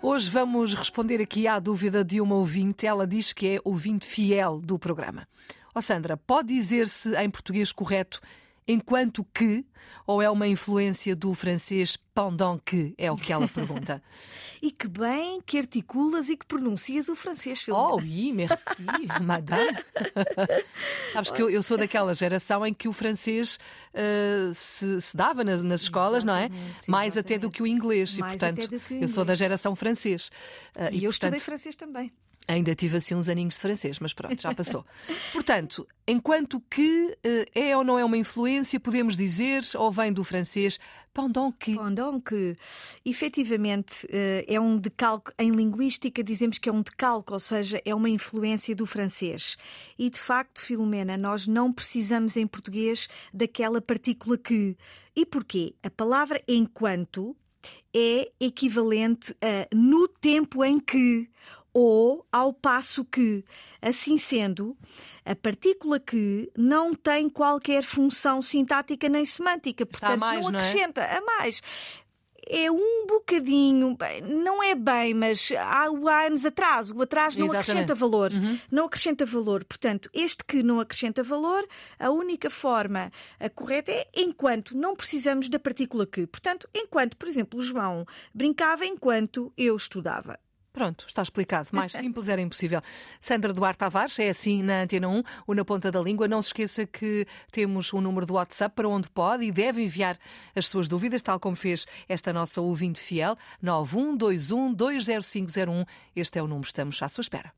Hoje vamos responder aqui à dúvida de uma ouvinte. Ela diz que é ouvinte fiel do programa. Ó oh Sandra, pode dizer-se em português correto enquanto que, ou é uma influência do francês pendant que? É o que ela pergunta. e que bem que articulas e que pronuncias o francês, Filomena. Oh, oui, merci, madame. Sabes que eu, eu, sou daquela geração em que o francês uh, se, se, dava nas, nas escolas, exatamente, não é? Mais exatamente. até do que o inglês. Mais e, portanto, eu sou da geração francês. Uh, e, e, eu portanto, estudei francês também. Ainda tive assim uns aninhos de francês, mas pronto, já passou. Portanto, enquanto que eh, é ou não é uma influência, podemos dizer, ou vem do francês, pendant que. Pendant que, efetivamente, eh, é um decalque, em linguística dizemos que é um decalque, ou seja, é uma influência do francês. E de facto, Filomena, nós não precisamos em português daquela partícula que. E porquê? A palavra enquanto é equivalente a no tempo em que ou ao passo que, assim sendo, a partícula que não tem qualquer função sintática nem semântica, portanto mais, não acrescenta não é? a mais é um bocadinho, não é bem, mas há, há anos atrás, o atraso não Exatamente. acrescenta valor. Uhum. Não acrescenta valor. Portanto, este que não acrescenta valor, a única forma a correta é enquanto não precisamos da partícula que. Portanto, enquanto, por exemplo, o João brincava enquanto eu estudava. Pronto, está explicado. Mais simples era impossível. Sandra Duarte Tavares, é assim na Antena 1, o Na Ponta da Língua. Não se esqueça que temos o um número do WhatsApp para onde pode e deve enviar as suas dúvidas, tal como fez esta nossa ouvinte fiel, 9121 20501. Este é o número, estamos à sua espera.